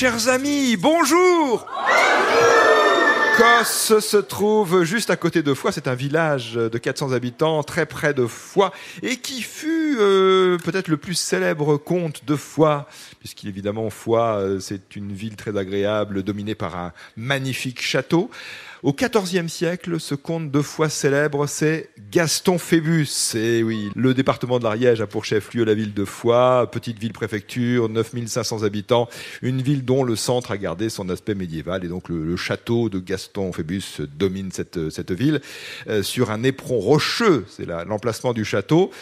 Chers amis, bonjour Cosse se trouve juste à côté de Foix. C'est un village de 400 habitants, très près de Foix, et qui fut euh, peut-être le plus célèbre comte de Foix, puisqu'évidemment Foix, euh, c'est une ville très agréable, dominée par un magnifique château. Au XIVe siècle, ce comte de Foix célèbre, c'est Gaston Phébus. Et oui, le département de l'Ariège a pour chef-lieu la ville de Foix, petite ville-préfecture, 9500 habitants, une ville dont le centre a gardé son aspect médiéval. Et donc le, château de Gaston Phébus domine cette, ville euh, sur un éperon rocheux. C'est l'emplacement du château.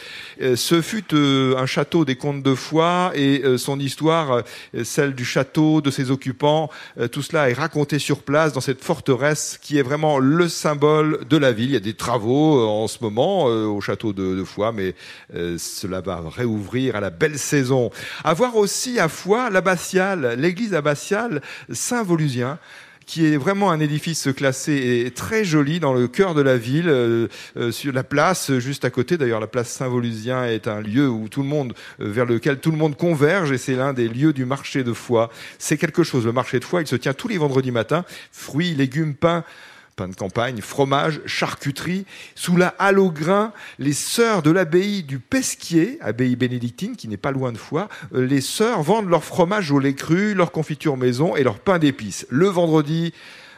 Euh, ce fut euh, un château des comtes de Foix et son histoire, celle du château, de ses occupants, tout cela est raconté sur place dans cette forteresse qui est vraiment le symbole de la ville. Il y a des travaux euh, en ce moment euh, au château de, de Foix, mais euh, cela va réouvrir à la belle saison. À voir aussi à Foix l'abbatiale, l'église abbatiale Saint-Volusien qui est vraiment un édifice classé et très joli dans le cœur de la ville, euh, euh, sur la place juste à côté. D'ailleurs, la place Saint-Volusien est un lieu où tout le monde, euh, vers lequel tout le monde converge, et c'est l'un des lieux du marché de Foix. C'est quelque chose. Le marché de Foix, il se tient tous les vendredis matins. Fruits, légumes, pain pain de campagne, fromage, charcuterie. Sous la halle grain, les sœurs de l'abbaye du Pesquier, abbaye bénédictine qui n'est pas loin de Foix, euh, les sœurs vendent leur fromage au lait cru, leur confiture maison et leur pain d'épices. Le vendredi,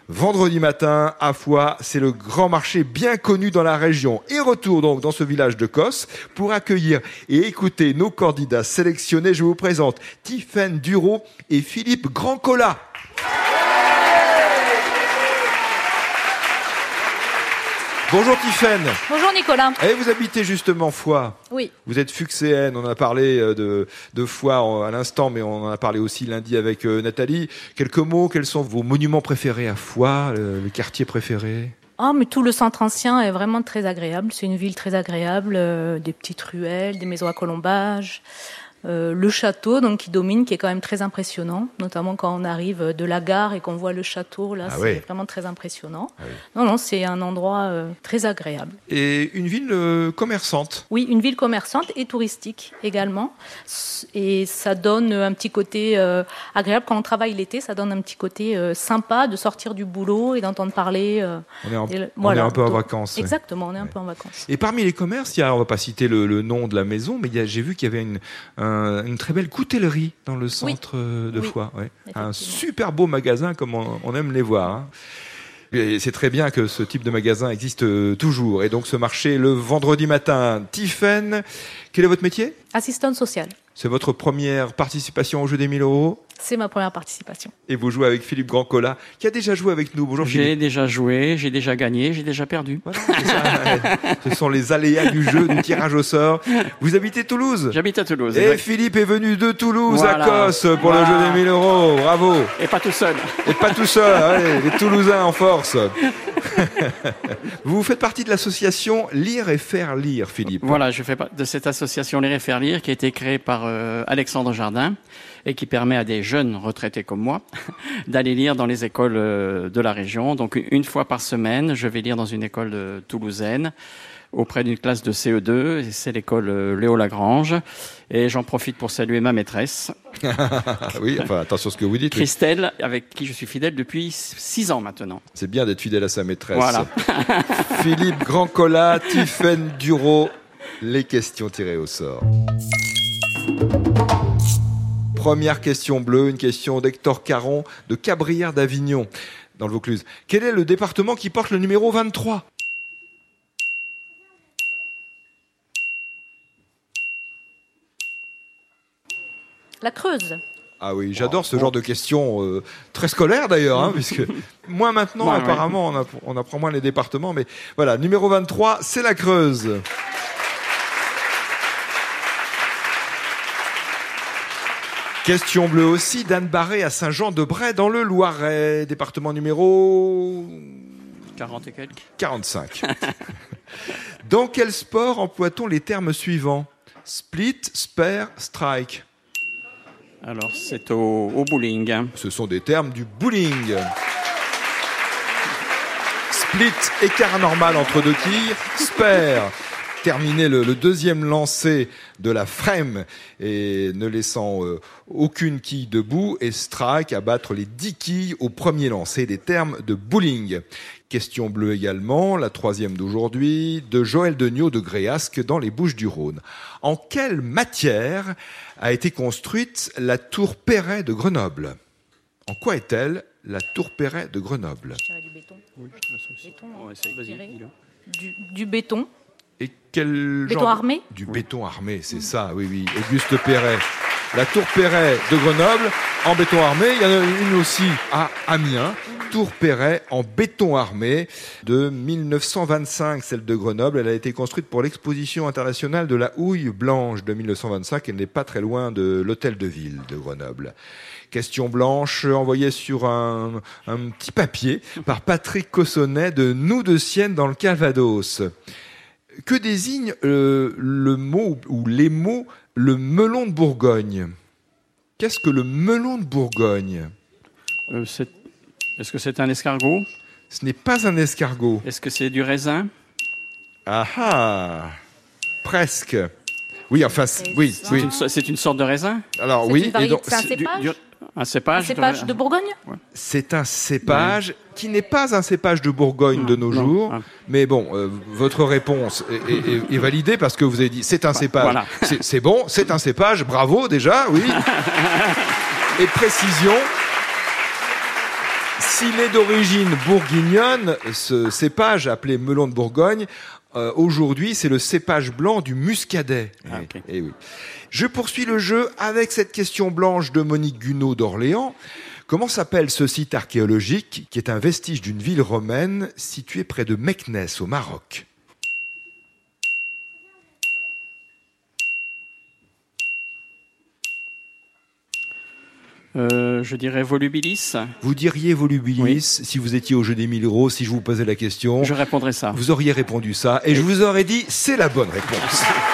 vendredi matin à Foix, c'est le grand marché bien connu dans la région. Et retour donc dans ce village de Cosse pour accueillir et écouter nos candidats sélectionnés. Je vous présente Tiffaine Duro et Philippe Grandcola. Bonjour Tiffaine. Bonjour Nicolas. Et vous habitez justement Foix. Oui. Vous êtes fuxéenne, on a parlé euh, de, de Foix à l'instant, mais on en a parlé aussi lundi avec euh, Nathalie. Quelques mots, quels sont vos monuments préférés à Foix, le, le quartier préféré? Ah, mais tout le centre ancien est vraiment très agréable. C'est une ville très agréable, euh, des petites ruelles, des maisons à colombage. Euh, le château donc qui domine, qui est quand même très impressionnant, notamment quand on arrive de la gare et qu'on voit le château. Là, Ah c'est vraiment très impressionnant. Ah oui. Non, non, c'est un endroit euh, très agréable. Et une ville euh, commerçante. Oui, une ville commerçante et touristique également. Et ça donne un petit côté agréable quand on travaille l'été. Ça donne un petit côté sympa de sortir du boulot et d'entendre parler. On est, Et on un peu en vacances. Exactement, on est un peu en vacances. Et parmi les commerces, il y a, on va pas citer le, le nom de la maison, mais j'ai vu qu'il y avait une, un- une très belle coutellerie dans le centre euh, de Oui, Foix. ouais. Un super beau magasin comme on, on aime les voir. hein. C'est très bien que ce type de magasin existe euh, toujours. Et donc ce marché le vendredi matin. Tiffen, quel est votre métier? Assistante sociale, C'est votre première participation au jeu des 1000 euros? C'est ma première participation. et vous jouez avec Philippe Grandcola, qui a déjà joué avec nous. Bonjour J'ai Philippe. déjà joué, j'ai déjà gagné, j'ai déjà perdu. Voilà, ça. Ce sont les aléas du jeu, du tirage au sort. Vous habitez Toulouse J'habite à Toulouse. Et exact. Philippe est venu de Toulouse Voilà. à Cosse pour le jeu des 1000 euros. Bravo. Et pas tout seul. Et pas tout seul, allez, les Toulousains en force. vous faites partie de l'association Lire et faire lire, Philippe. Voilà, je fais pas de cette association Lire et Faire Lire qui a été créée par euh, Alexandre Jardin et qui permet à des jeunes retraités comme moi d'aller lire dans les écoles euh, de la région. Donc une fois par semaine, je vais lire dans une école euh, toulousaine auprès d'une classe de CE2, et c'est l'école euh, Léo Lagrange. Et j'en profite pour saluer ma maîtresse, oui, enfin, attention à ce que vous dites. oui. Christelle, avec qui je suis fidèle depuis six ans maintenant. C'est bien d'être fidèle à sa maîtresse. Voilà. Philippe Grandcola, Tiffaine Duro, les questions tirées au sort. Première question bleue, une question d'Hector Caron de Cabrières d'Avignon, dans le Vaucluse. Quel est le département qui porte le numéro 23 La Creuse, Ah oui, j'adore ce genre de questions euh, très scolaires d'ailleurs, hein, puisque moi maintenant Ouais, ouais. apparemment on, app- on apprend moins les départements, mais voilà, numéro 23, c'est la Creuse. Question bleue aussi, d'Anne Barré à Saint-Jean-de-Bray dans le Loiret, département numéro 40 et quelques. 45. Dans quel sport emploie-t-on les termes suivants? Split, spare, strike. Alors, c'est au, au bowling. Ce sont des termes du bowling. Split, écart normal entre deux quilles. Spare, terminé le, le deuxième lancer de la frame et ne laissant euh, aucune quille debout et strike à battre les 10 quilles au premier lancer des termes de bowling. Question bleue également, la troisième d'aujourd'hui, de Joël Degnaud de Gréasque dans les Bouches du Rhône. En quelle matière a été construite la tour Perret de Grenoble? En quoi est-elle la tour Perret de Grenoble? Du béton. Du, du béton. Et quel Béton genre armé Du béton armé, c'est ça, oui, oui. Auguste Perret. La tour Perret de Grenoble en béton armé. Il y en a une aussi à Amiens. Tour Perret en béton armé de 1925, celle de Grenoble. Elle a été construite pour l'exposition internationale de la houille blanche de 1925. Elle n'est pas très loin de l'hôtel de ville de Grenoble. Question blanche envoyée sur un, un petit papier par Patrick Cossonnet de Nous de Sienne dans le Calvados. Que désigne euh, le mot ou les mots le melon de Bourgogne? Qu'est-ce que le melon de Bourgogne? Euh, c'est- Est-ce que c'est un escargot? Ce n'est pas un escargot. Est-ce que c'est du raisin? Ah ah Presque. Oui, enfin, oui, C'est oui. Une so- C'est une sorte de raisin Alors C'est oui, une et variété- donc, c'est un C'est du- cépage du- Un Un cépage cépage de Bourgogne c'est un cépage qui n'est pas un cépage de Bourgogne de nos non, jours. ah. Mais bon, euh, votre réponse est, est- est- est validée parce que vous avez dit c'est un cépage. voilà. C'est- C'est bon, c'est un cépage. Bravo déjà, oui. Et précision. S'il est d'origine bourguignonne, ce cépage appelé melon de Bourgogne, euh, aujourd'hui c'est le cépage blanc du muscadet. Ah, Eh- eh oui. Je poursuis le jeu avec cette question blanche de Monique Gunaud d'Orléans. Comment s'appelle ce site archéologique qui est un vestige d'une ville romaine située près de Meknès au Maroc? Euh, je dirais volubilis. Vous diriez volubilis si vous étiez au jeu des 1000 euros, si je vous posais la question. Je répondrai ça. Vous auriez répondu ça et je vous aurais dit c'est la bonne réponse.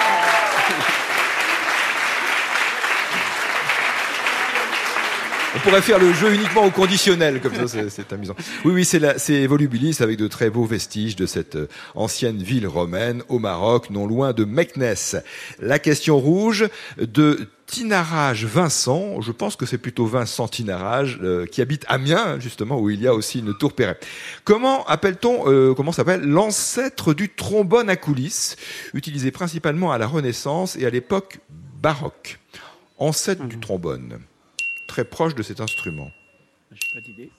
pourrait faire le jeu uniquement au conditionnel, comme ça c'est- amusant. Oui, oui, c'est Volubilis avec de très beaux vestiges de cette euh, ancienne ville romaine au Maroc, non loin de Meknès. La question rouge de Tinarage Vincent, je pense que c'est plutôt Vincent Tinarage, euh, qui habite Amiens, justement, où il y a aussi une tour Perret. Comment appelle-t-on, euh, comment s'appelle l'ancêtre du trombone à coulisses, utilisé principalement à la Renaissance et à l'époque baroque? Ancêtre du trombone, très proche de cet instrument. J'ai pas d'idée.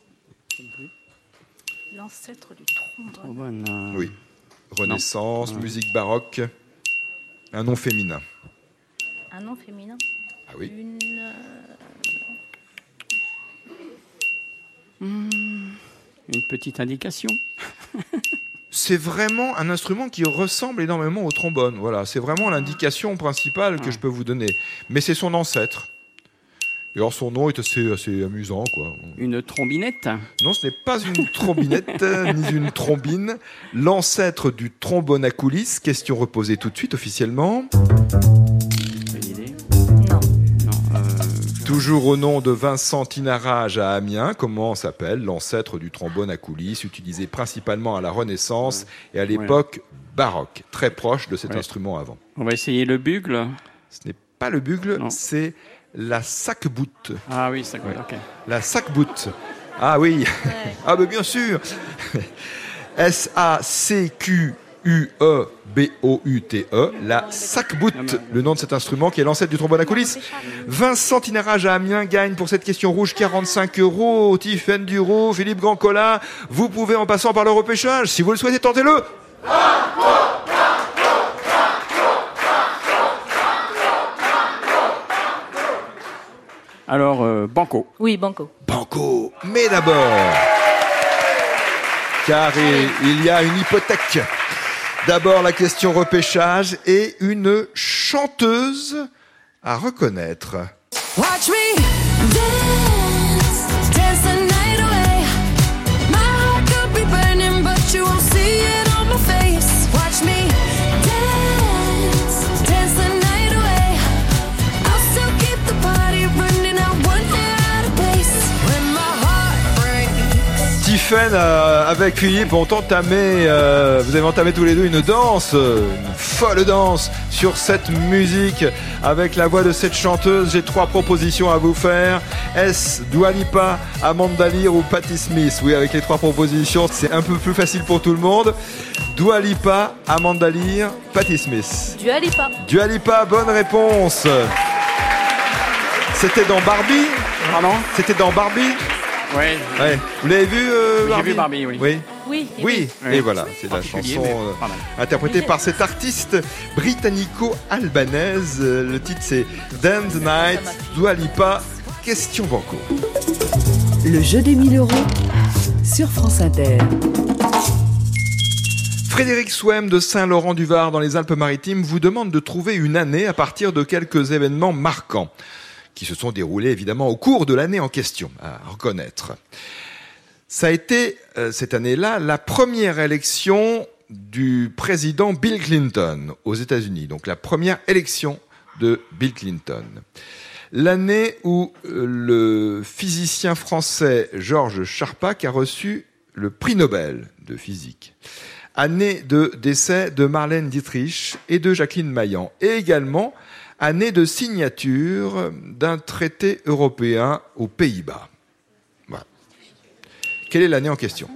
L'ancêtre du trombone. Oh, bonne, euh, Oui. Renaissance, Non. musique baroque, un nom féminin. Un nom féminin Ah oui. Une. euh, Une petite indication. C'est vraiment un instrument qui ressemble énormément au trombone. Voilà, c'est vraiment l'indication principale que Ah. je peux vous donner. Mais c'est son ancêtre. Et alors son nom est assez, assez amusant, quoi. Une trombinette. Non, ce n'est pas une trombinette euh, ni une trombine. L'ancêtre du trombone à coulisses. Question reposée tout de suite officiellement. Toujours au nom de Vincent Tinarage à Amiens, comment s'appelle l'ancêtre du trombone à coulisses, utilisé principalement à la Renaissance et à l'époque baroque, très proche de cet Ouais. instrument avant. on va essayer le bugle. Ce n'est pas le bugle, c'est la sac-boute. Ah oui, ça Ouais. ok. La sac-boute. Ah oui, Ouais. ah ben bien sûr. S-A-C-Q-U-E-B-O-U-T-E, la sac-boute, le nom de cet instrument qui est l'ancêtre du trombone à coulisses. Vincent Tinarage à Amiens gagne pour cette question rouge 45 euros. Tiffen Duro, Philippe Gancola, vous pouvez en passant par le repêchage, si vous le souhaitez, tentez-le. Alors, euh, Banco. Oui, Banco. Banco, mais d'abord, car il, il y a une hypothèque. D'abord la question repêchage et une chanteuse à reconnaître. Watch me dance, dance the night away. My heart could be burning, but you won't see it on my face. Watch me euh, avec Philippe, ont entamé, euh, vous avez entamé tous les deux une danse, une folle danse sur cette musique avec la voix de cette chanteuse. J'ai trois propositions à vous faire. Est-ce Dua Lipa, Amanda Lear ou Patti Smith? Oui, avec les trois propositions, c'est un peu plus facile pour tout le monde. Dua Lipa, Amanda Lear, Patti Smith. Du Alipa. Dua Lipa, bonne réponse. C'était dans Barbie Pardon? C'était dans Barbie Ouais. Ouais. Vous l'avez vu, euh, J'ai vu Barbie, oui. Oui. Oui. et Oui, Oui. et voilà, c'est la chanson mais euh, interprétée par cette artiste britannico-albanaise. Euh, Le titre c'est Dance the Night, Dua Lipa, question banco. Le jeu des 1000 euros sur France Inter. Frédéric Souem de Saint-Laurent-du-Var dans les Alpes-Maritimes vous demande de trouver une année à partir de quelques événements marquants qui se sont déroulés évidemment au cours de l'année en question, à reconnaître. Ça a été euh, cette année-là la première élection du président Bill Clinton aux États-Unis, donc la première élection de Bill Clinton. L'année où euh, le physicien français Georges Charpak a reçu le prix Nobel de physique. Année de décès de Marlène Dietrich et de Jacqueline Maillan. Et également année de signature d'un traité européen aux Pays-Bas. Quelle est l'année en question?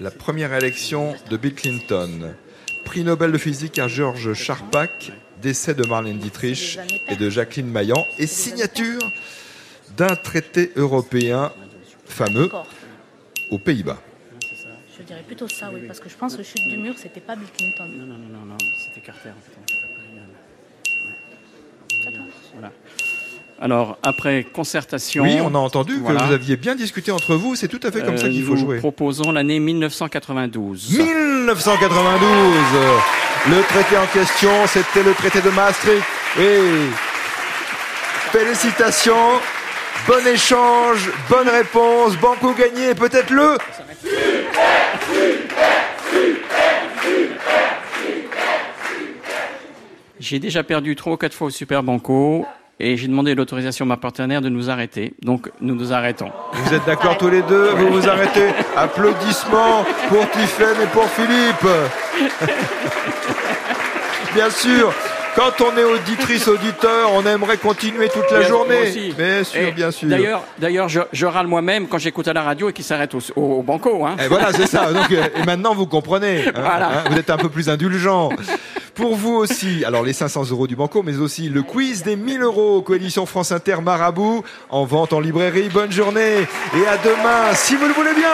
La première élection de Bill Clinton. Prix Nobel de physique à Georges Charpak, décès de Marlène Dietrich et de Jacqueline Maillan et signature d'un traité européen fameux aux Pays-Bas. Je dirais plutôt ça, oui, parce que je pense que chute du mur, c'était pas Bill Clinton. Non, non, non, non, non, c'était Carter. En fait. Ouais. Voilà. Alors, après concertation. Oui, on a entendu Voilà. que vous aviez bien discuté entre vous, c'est tout à fait comme ça euh, qu'il faut nous jouer. proposons l'année 1992. 1992 Le traité en question, c'était le traité de Maastricht. Oui. Félicitations. Bon échange, bonne réponse, Banco gagné, et peut-être le J'ai déjà perdu trois ou quatre fois au Super Banco et j'ai demandé l'autorisation à ma partenaire de nous arrêter. Donc, nous nous arrêtons. Vous êtes d'accord tous les deux? Vous vous arrêtez Applaudissements pour Tiffaine et pour Philippe. Bien sûr, quand on est auditrice, auditeur, on aimerait continuer toute la Bien- journée. Bien sûr, Et bien sûr. D'ailleurs, d'ailleurs, je, je râle moi-même quand j'écoute à la radio et qu'il s'arrête au, au, au Banco. Hein. Et voilà, c'est ça. Donc, euh, et maintenant, vous comprenez. hein, Voilà. hein, vous êtes un peu plus indulgent. Pour vous aussi, alors les 500 euros du Banco, mais aussi le quiz des 1000 euros, Coalition France Inter Marabout, en vente en librairie. Bonne journée et à demain, si vous le voulez bien.